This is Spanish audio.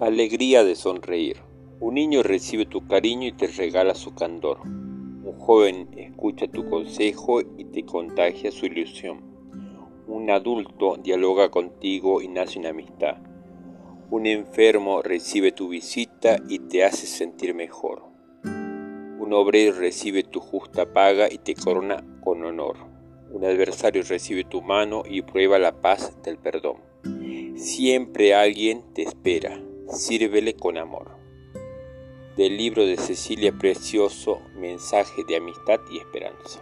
Alegría de sonreír. Un niño recibe tu cariño y te regala su candor. Un joven escucha tu consejo y te contagia su ilusión. Un adulto dialoga contigo y nace una amistad. Un enfermo recibe tu visita y te hace sentir mejor. Un obrero recibe tu justa paga y te corona con honor. Un adversario recibe tu mano y prueba la paz del perdón. Siempre alguien te espera, sírvele con amor. Del libro de Cecilia Precioso, Mensaje de Amistad y Esperanza.